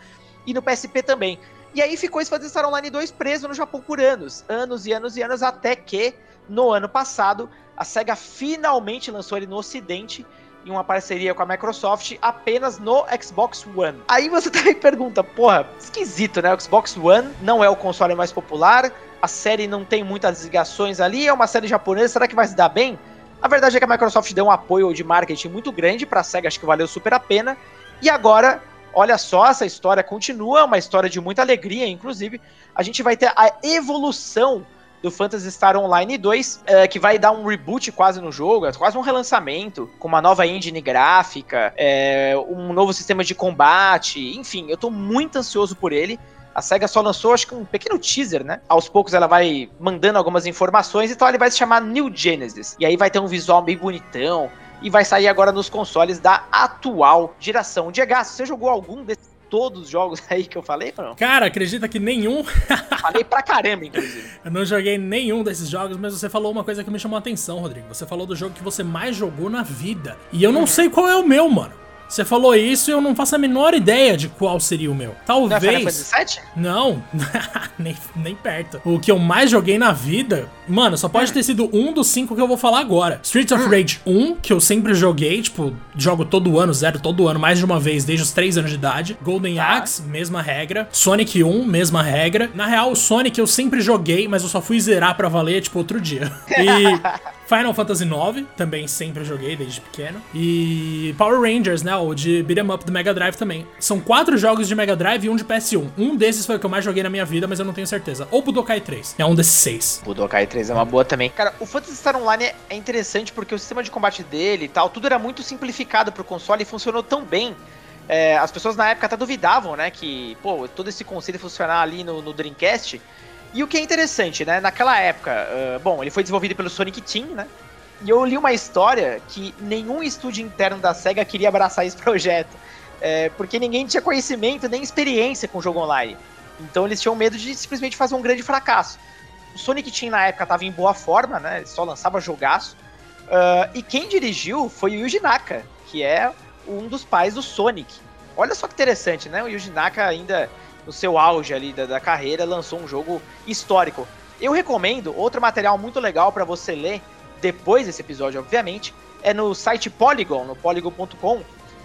E no PSP também. E aí ficou esse Phantasy Star Online 2 preso no Japão por anos, anos e anos e anos, até que no ano passado a SEGA finalmente lançou ele no ocidente em uma parceria com a Microsoft apenas no Xbox One. Aí você também pergunta, porra, esquisito, né? O Xbox One não é o console mais popular, a série não tem muitas ligações ali, é uma série japonesa, será que vai se dar bem? A verdade é que a Microsoft deu um apoio de marketing muito grande para a SEGA, acho que valeu super a pena. E agora, olha só, essa história continua, uma história de muita alegria, inclusive. A gente vai ter a evolução do Phantasy Star Online 2, é, que vai dar um reboot quase no jogo, é quase um relançamento, com uma nova engine gráfica, é, um novo sistema de combate, enfim, eu tô muito ansioso por ele. A SEGA só lançou, acho que um pequeno teaser, né? Aos poucos ela vai mandando algumas informações, então ele vai se chamar New Genesis. E aí vai ter um visual bem bonitão, e vai sair agora nos consoles da atual geração. Diego, você jogou algum desses todos os jogos aí que eu falei, não? Cara, acredita que nenhum. falei pra caramba, inclusive. Eu não joguei nenhum desses jogos, mas você falou uma coisa que me chamou a atenção, Rodrigo. Você falou do jogo que você mais jogou na vida. E eu não uhum. sei qual é o meu, mano. Você falou isso e eu não faço a menor ideia de qual seria o meu. Talvez. Não, é Final não nem, nem perto. O que eu mais joguei na vida, mano, só pode hum. ter sido um dos cinco que eu vou falar agora. Streets of hum. Rage 1, que eu sempre joguei, tipo, jogo todo ano, zero todo ano, mais de uma vez, desde os 3 anos de idade. Golden tá. Axe, mesma regra. Sonic 1, mesma regra. Na real, o Sonic eu sempre joguei, mas eu só fui zerar pra valer, tipo, outro dia. E. Final Fantasy IX, também sempre joguei desde pequeno. E Power Rangers, né? O de Beat'em Up do Mega Drive também. São quatro jogos de Mega Drive e um de PS1. Um desses foi o que eu mais joguei na minha vida, mas eu não tenho certeza. Ou Budokai 3. É um desses seis. Budokai 3 é uma boa também. Cara, o Phantasy Star Online é interessante porque o sistema de combate dele e tal, tudo era muito simplificado pro console e funcionou tão bem. É, as pessoas na época até duvidavam, né? Que, pô, todo esse conceito funcionar ali no, no Dreamcast. E o que é interessante, né? Naquela época, uh, bom, ele foi desenvolvido pelo Sonic Team, né? E eu li uma história que nenhum estúdio interno da SEGA queria abraçar esse projeto. É, porque ninguém tinha conhecimento nem experiência com o jogo online. Então eles tinham medo de simplesmente fazer um grande fracasso. O Sonic Team na época estava em boa forma, né? Ele só lançava jogaço. Uh, e quem dirigiu foi o Yuji Naka, que é um dos pais do Sonic. Olha só que interessante, né? O Yuji Naka ainda no seu auge ali da, da carreira, lançou um jogo histórico. Eu recomendo outro material muito legal para você ler depois desse episódio, obviamente, é no site Polygon, no polygon.com.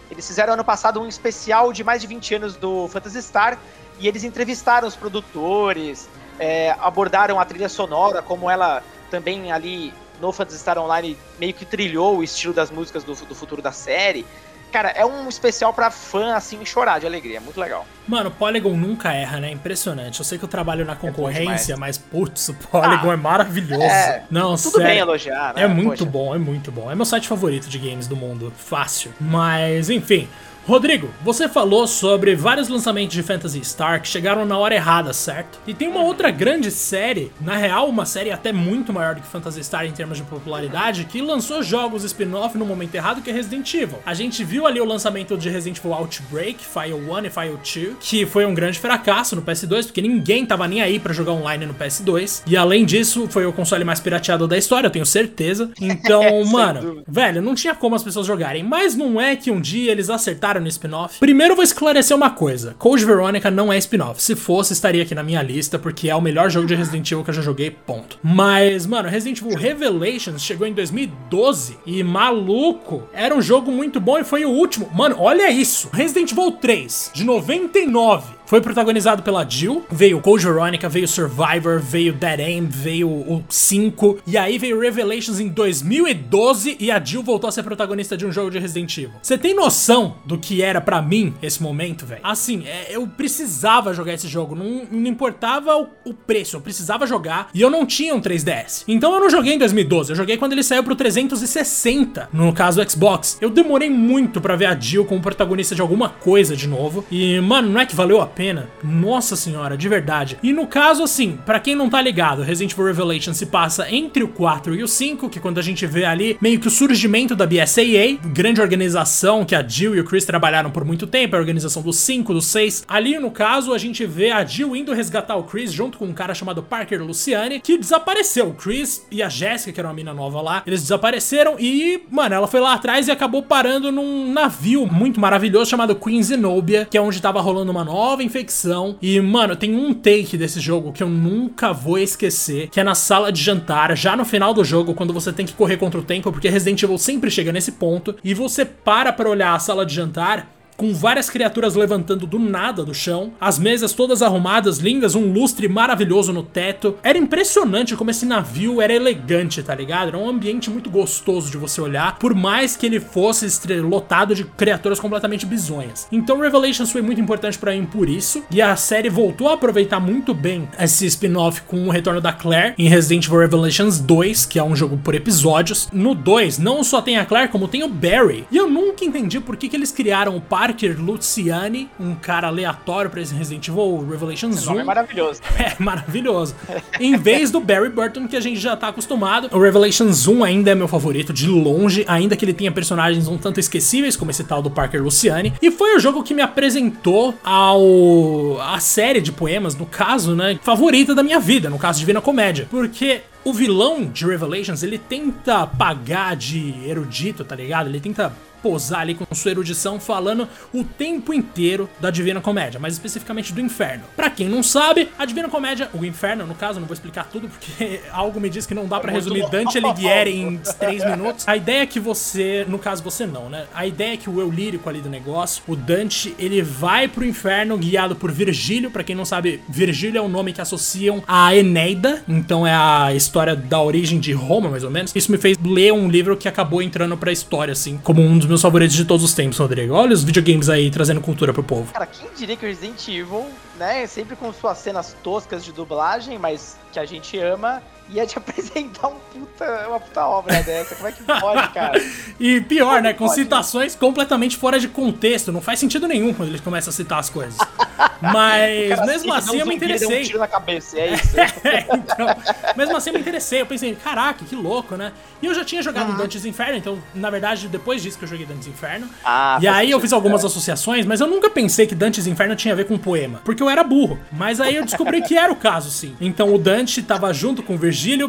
Eles fizeram ano passado um especial de mais de 20 anos do Phantasy Star e eles entrevistaram os produtores, é, abordaram a trilha sonora, como ela também ali no Phantasy Star Online meio que trilhou o estilo das músicas do, do futuro da série. Cara, é um especial pra fã, assim, chorar de alegria. É muito legal. Mano, Polygon nunca erra, né? Impressionante. Eu sei que eu trabalho na é concorrência, é mas, putz, o Polygon ah, é maravilhoso. É, Não, tudo sério, bem elogiar, né? É muito Poxa. bom, é muito bom. É meu site favorito de games do mundo. Fácil. Mas, enfim. Rodrigo, você falou sobre vários lançamentos de Phantasy Star que chegaram na hora errada, certo? E tem uma outra grande série, na real, uma série até muito maior do que Phantasy Star em termos de popularidade, que lançou jogos spin-off no momento errado, que é Resident Evil. A gente viu ali o lançamento de Resident Evil Outbreak, File 1 e File 2, que foi um grande fracasso no PS2, porque ninguém tava nem aí para jogar online no PS2. E além disso, foi o console mais pirateado da história, eu tenho certeza. Então, mano, velho, não tinha como as pessoas jogarem. Mas não é que um dia eles acertaram no spin-off. Primeiro vou esclarecer uma coisa: Code Veronica não é spin-off. Se fosse, estaria aqui na minha lista, porque é o melhor jogo de Resident Evil que eu já joguei, ponto. Mas, mano, Resident Evil Revelations chegou em 2012 e maluco, era um jogo muito bom e foi o último. Mano, olha isso: Resident Evil 3, de 99 foi protagonizado pela Jill, veio Code Veronica, veio Survivor, veio Dead Aim, veio o 5, e aí veio Revelations em 2012 e a Jill voltou a ser protagonista de um jogo de Resident Evil. Você tem noção do que era para mim esse momento, velho? Assim, é, eu precisava jogar esse jogo, não, não importava o, o, preço, eu precisava jogar e eu não tinha um 3DS. Então eu não joguei em 2012, eu joguei quando ele saiu pro 360, no caso Xbox. Eu demorei muito para ver a Jill como protagonista de alguma coisa de novo, e mano, não é que valeu a pena pena. Nossa senhora, de verdade. E no caso, assim, para quem não tá ligado, Resident Evil Revelation se passa entre o 4 e o 5, que quando a gente vê ali meio que o surgimento da BSAA, grande organização que a Jill e o Chris trabalharam por muito tempo, a organização do 5, do 6. Ali, no caso, a gente vê a Jill indo resgatar o Chris junto com um cara chamado Parker Luciane, que desapareceu. O Chris e a Jéssica, que era uma mina nova lá, eles desapareceram e, mano, ela foi lá atrás e acabou parando num navio muito maravilhoso chamado Queen Zenobia, que é onde tava rolando uma nova infecção. E, mano, tem um take desse jogo que eu nunca vou esquecer, que é na sala de jantar, já no final do jogo, quando você tem que correr contra o tempo, porque Resident Evil sempre chega nesse ponto, e você para pra olhar a sala de jantar com várias criaturas levantando do nada do chão, as mesas todas arrumadas, lindas, um lustre maravilhoso no teto. Era impressionante como esse navio era elegante, tá ligado? Era um ambiente muito gostoso de você olhar, por mais que ele fosse lotado de criaturas completamente bizonhas. Então Revelations foi muito importante para mim por isso, e a série voltou a aproveitar muito bem esse spin-off com o retorno da Claire em Resident Evil Revelations 2, que é um jogo por episódios. No 2, não só tem a Claire, como tem o Barry. E eu nunca entendi por que, que eles criaram o par Parker Luciani, um cara aleatório pra esse Resident Evil Revelations Esse 1. é maravilhoso. É, maravilhoso. em vez do Barry Burton, que a gente já tá acostumado. O Revelations 1 ainda é meu favorito, de longe, ainda que ele tenha personagens um tanto esquecíveis, como esse tal do Parker Luciani. E foi o jogo que me apresentou ao a série de poemas, no caso, né, favorita da minha vida, no caso Divina Comédia. Porque o vilão de Revelations, ele tenta pagar de erudito, tá ligado? Ele tenta posar ali com sua erudição falando o tempo inteiro da Divina Comédia, mais especificamente do Inferno. Para quem não sabe, a Divina Comédia, o Inferno no caso, não vou explicar tudo porque algo me diz que não dá para resumir Dante Alighieri em 3 minutos. A ideia é que você, no caso você não, né? A ideia é que o eu lírico ali do negócio, o Dante, ele vai pro Inferno guiado por Virgílio, para quem não sabe, Virgílio é o nome que associam a Eneida, então é a história da origem de Roma, mais ou menos. Isso me fez ler um livro que acabou entrando pra história, assim, como um dos meus favoritos de todos os tempos, Rodrigo. Olha os videogames aí trazendo cultura pro povo. Cara, quem diria que Resident Evil, né, sempre com suas cenas toscas de dublagem, mas que a gente ama, ia te apresentar um puta, uma puta obra dessa. Como é que pode, cara? e pior, né? Com pode? citações completamente fora de contexto. Não faz sentido nenhum quando eles começam a citar as coisas. Mas cara, mesmo assim eu me interessei. Um tiro na cabeça, é isso. é, então, mesmo assim eu me interessei. Eu pensei, caraca, que louco, né? E eu já tinha jogado ah. Dantes Inferno, então, na verdade, depois disso que eu joguei Dantes Inferno. Ah, e aí eu fiz algumas associações, mas eu nunca pensei que Dantes Inferno tinha a ver com poema. Porque eu era burro. Mas aí eu descobri que era o caso, sim. Então o Dante tava junto com o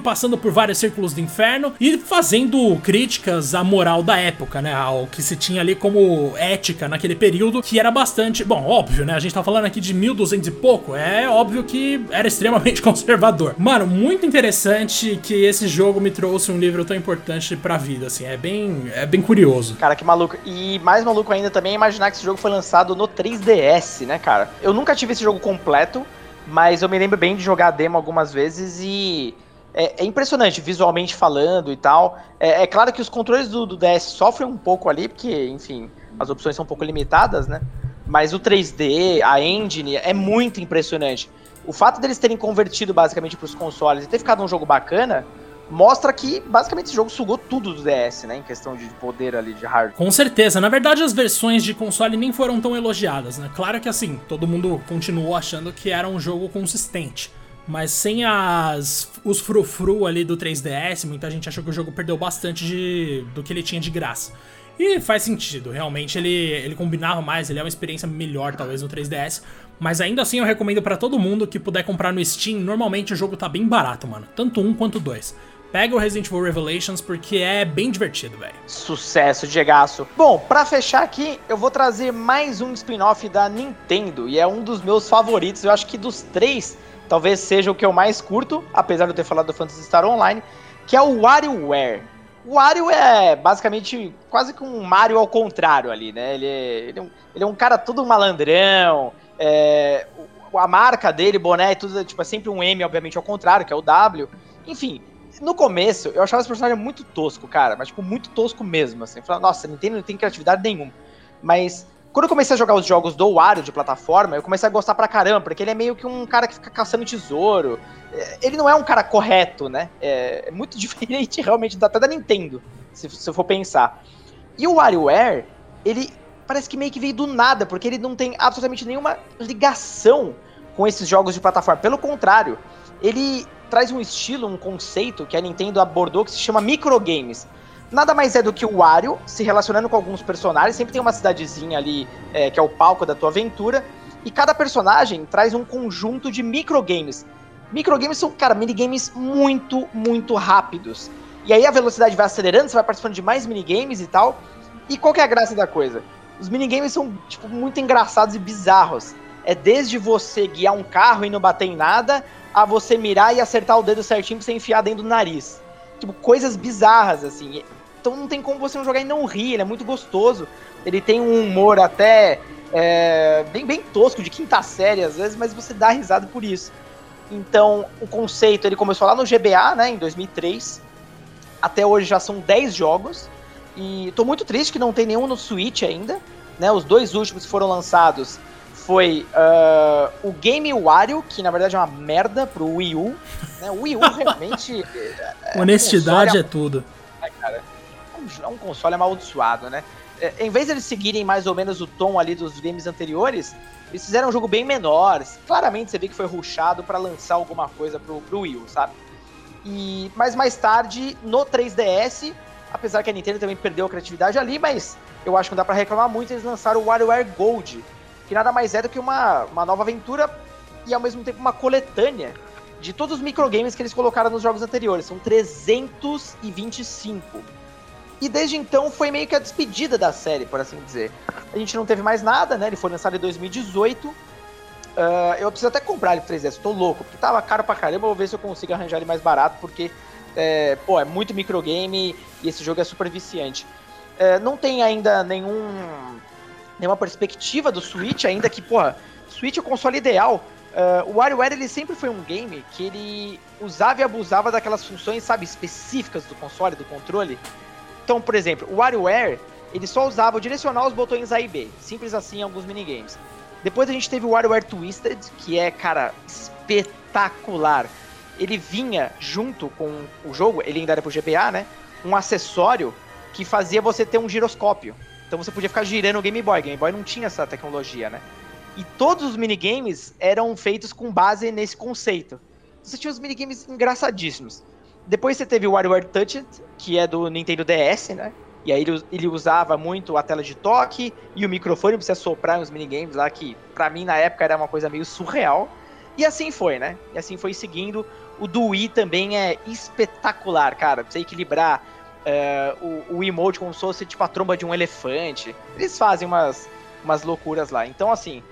Passando por vários círculos do inferno e fazendo críticas à moral da época, né? Ao que se tinha ali como ética naquele período, que era bastante. Bom, óbvio, né? A gente tá falando aqui de 1200 e pouco, é óbvio que era extremamente conservador. Mano, muito interessante que esse jogo me trouxe um livro tão importante pra vida, assim. É bem, é bem curioso. Cara, que maluco. E mais maluco ainda também é imaginar que esse jogo foi lançado no 3DS, né, cara? Eu nunca tive esse jogo completo, mas eu me lembro bem de jogar a demo algumas vezes e é, é, impressionante visualmente falando e tal. É, é claro que os controles do, do, DS sofrem um pouco ali, porque, enfim, as opções são um pouco limitadas, né? Mas o 3D, a engine, é muito impressionante. O fato deles terem convertido basicamente para os consoles e ter ficado um jogo bacana mostra que basicamente esse jogo sugou tudo do DS, né? Em questão de poder ali de hardware. Com certeza. Na verdade, as versões de console nem foram tão elogiadas, né? Claro que assim, todo mundo continuou achando que era um jogo consistente. Mas sem as os frufru ali do 3DS, muita gente achou que o jogo perdeu bastante de, do que ele tinha de graça. E faz sentido, realmente ele, ele combinava mais, ele é uma experiência melhor talvez no 3DS. Mas ainda assim eu recomendo para todo mundo que puder comprar no Steam. Normalmente o jogo tá bem barato, mano. Tanto um quanto dois. Pega o Resident Evil Revelations porque é bem divertido, velho. Sucesso, Diegaço. Bom, para fechar aqui, eu vou trazer mais um spin-off da Nintendo e é um dos meus favoritos. Eu acho que dos três talvez seja o que eu mais curto, apesar de eu ter falado do Phantasy Star Online, que é o WarioWare. O Wario é basicamente quase que um Mario ao contrário ali, né? Ele é, ele é, um, ele é um cara todo malandrão, é, a marca dele, boné tudo, tipo, é sempre um M, obviamente, ao contrário, que é o W. Enfim, no começo, eu achava esse personagem muito tosco, cara, mas, tipo, muito tosco mesmo, assim. Falava, nossa, Nintendo não tem criatividade nenhuma. Mas quando eu comecei a jogar os jogos do Wario de plataforma, eu comecei a gostar pra caramba, porque ele é meio que um cara que fica caçando tesouro. É, ele não é um cara correto, né? É, é muito diferente realmente até da Nintendo, se, eu for pensar. E o WarioWare, ele parece que meio que veio do nada, porque ele não tem absolutamente nenhuma ligação com esses jogos de plataforma. Pelo contrário, ele traz um estilo, um conceito que a Nintendo abordou que se chama microgames nada mais é do que o Wario se relacionando com alguns personagens. Sempre tem uma cidadezinha ali é, que é o palco da tua aventura. E cada personagem traz um conjunto de microgames. Microgames são, cara, minigames muito, muito rápidos. E aí a velocidade vai acelerando, você vai participando de mais minigames e tal. E qual que é a graça da coisa? Os minigames são, tipo, muito engraçados e bizarros. É desde você guiar um carro e não bater em nada, a você mirar e acertar o dedo certinho pra você enfiar dentro do nariz. Tipo, coisas bizarras, assim. Então não tem como você não jogar e não rir, ele é muito gostoso. Ele tem um humor até é, bem, bem tosco, de quinta série às vezes, mas você dá risada por isso. Então, o conceito, ele começou lá no GBA, né, em 2003. Até hoje já são 10 jogos. E tô muito triste que não tem nenhum no Switch ainda. Né? Os dois últimos que foram lançados foi uh, o Game Wario, que na verdade é uma merda pro Wii U. Né? O Wii U realmente. é, Honestidade um é tudo. É, cara, é um console amaldiçoado, né? É, em vez de eles seguirem mais ou menos o tom ali dos games anteriores, eles fizeram um jogo bem menor. Claramente você vê que foi ruxado para lançar alguma coisa pro, pro Wii sabe? E, mas mais tarde, no 3DS, apesar que a Nintendo também perdeu a criatividade ali, mas eu acho que não dá pra reclamar muito, eles lançaram o WarioWare Gold, que nada mais é do que uma, uma nova aventura e ao mesmo tempo uma coletânea de todos os microgames que eles colocaram nos jogos anteriores. São 325. E desde então foi meio que a despedida da série, por assim dizer. A gente não teve mais nada, né? Ele foi lançado em 2018. Uh, ah, eu preciso até comprar ele pro 3DS, tô louco, porque tava caro pra caramba. Vou ver se eu consigo arranjar ele mais barato, porque, é, pô, é muito microgame e esse jogo é super viciante. É, não tem ainda nenhum nenhuma perspectiva do Switch, ainda que, porra, Switch é o console ideal. Uh, o WarioWare ele sempre foi um game que ele usava e abusava daquelas funções, sabe, específicas do console, do controle. Então, por exemplo, o WarioWare, ele só usava o direcional os botões A e B. Simples assim em alguns minigames. Depois a gente teve o WarioWare Twisted, que é, cara, espetacular. Ele vinha junto com o jogo, ele ainda era pro GBA, né? Um acessório que fazia você ter um giroscópio. Então você podia ficar girando o Game Boy. Game Boy não tinha essa tecnologia, né? E todos os minigames eram feitos com base nesse conceito. Você tinha os minigames engraçadíssimos. Depois você teve o WarioWare Touch que é do Nintendo DS, né? E aí ele, ele usava muito a tela de toque e o microfone pra você soprar uns minigames lá, que pra mim na época era uma coisa meio surreal. E assim foi, né? E assim foi seguindo. O do Wii também é espetacular, cara. Pra você equilibrar uh, o, o emote como se fosse tipo a tromba de um elefante. Eles fazem umas, umas loucuras lá. Então, assim,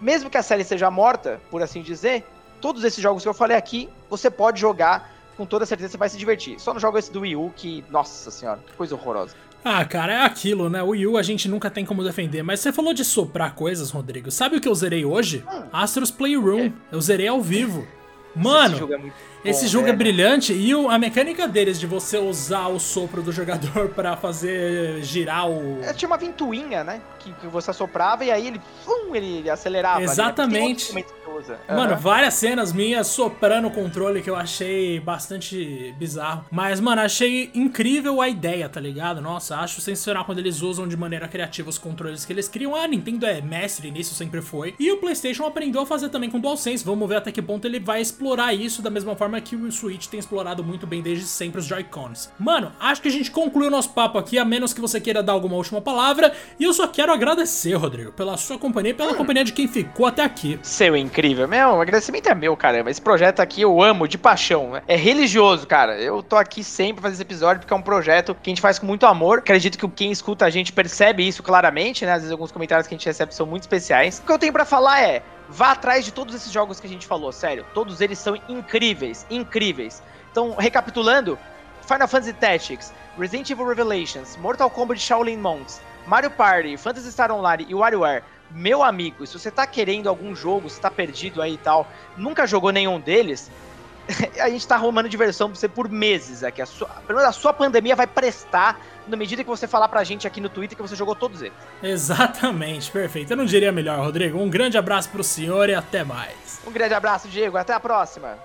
mesmo que a série seja morta, por assim dizer, todos esses jogos que eu falei aqui, você pode jogar com toda certeza você vai se divertir. Só não joga esse do Wii U que, nossa senhora, que coisa horrorosa. Ah, cara, é aquilo, né? O Wii U a gente nunca tem como defender. Mas você falou de soprar coisas, Rodrigo. Sabe o que eu zerei hoje? Hum. Astros Playroom. É. Eu zerei ao vivo. Mano, esse jogo é, muito esse jogo é brilhante e o, a mecânica deles de você usar o sopro do jogador para fazer girar o. É, tinha uma ventoinha, né? Que, que você soprava e aí ele, fum, ele acelerava. Né? Exatamente. Né? Usa. Uhum. Mano, várias cenas minhas soprando o controle que eu achei bastante bizarro. Mas, mano, achei incrível a ideia, tá ligado? Nossa, acho sensacional quando eles usam de maneira criativa os controles que eles criam. A Nintendo é mestre nisso, sempre foi. E o PlayStation aprendeu a fazer também com o DualSense. Vamos ver até que ponto ele vai explorar isso da mesma forma que o Switch tem explorado muito bem desde sempre os Joy-Cons. Mano, acho que a gente concluiu o nosso papo aqui, a menos que você queira dar alguma última palavra. E eu só quero agradecer, Rodrigo, pela sua companhia e pela hum. companhia de quem ficou até aqui. Seu incrível incrível. Meu, o agradecimento é meu, caramba. Esse projeto aqui eu amo de paixão. Né? É religioso, cara. Eu tô aqui sempre fazendo esse episódio porque é um projeto que a gente faz com muito amor. Acredito que quem escuta a gente percebe isso claramente, né? Às vezes alguns comentários que a gente recebe são muito especiais. O que eu tenho para falar é: vá atrás de todos esses jogos que a gente falou, sério. Todos eles são incríveis, incríveis. Então, recapitulando, Final Fantasy Tactics, Resident Evil Revelations, Mortal Kombat Shaolin Monks, Mario Party, Phantasy Star Online e WarioWare meu amigo, se você tá querendo algum jogo, se tá perdido aí e tal, nunca jogou nenhum deles, a gente tá arrumando diversão pra você por meses aqui. A sua, pelo menos a sua pandemia vai prestar na medida que você falar pra gente aqui no Twitter que você jogou todos eles. Exatamente, perfeito. Eu não diria melhor, Rodrigo. Um grande abraço pro senhor e até mais. Um grande abraço, Diego. Até a próxima.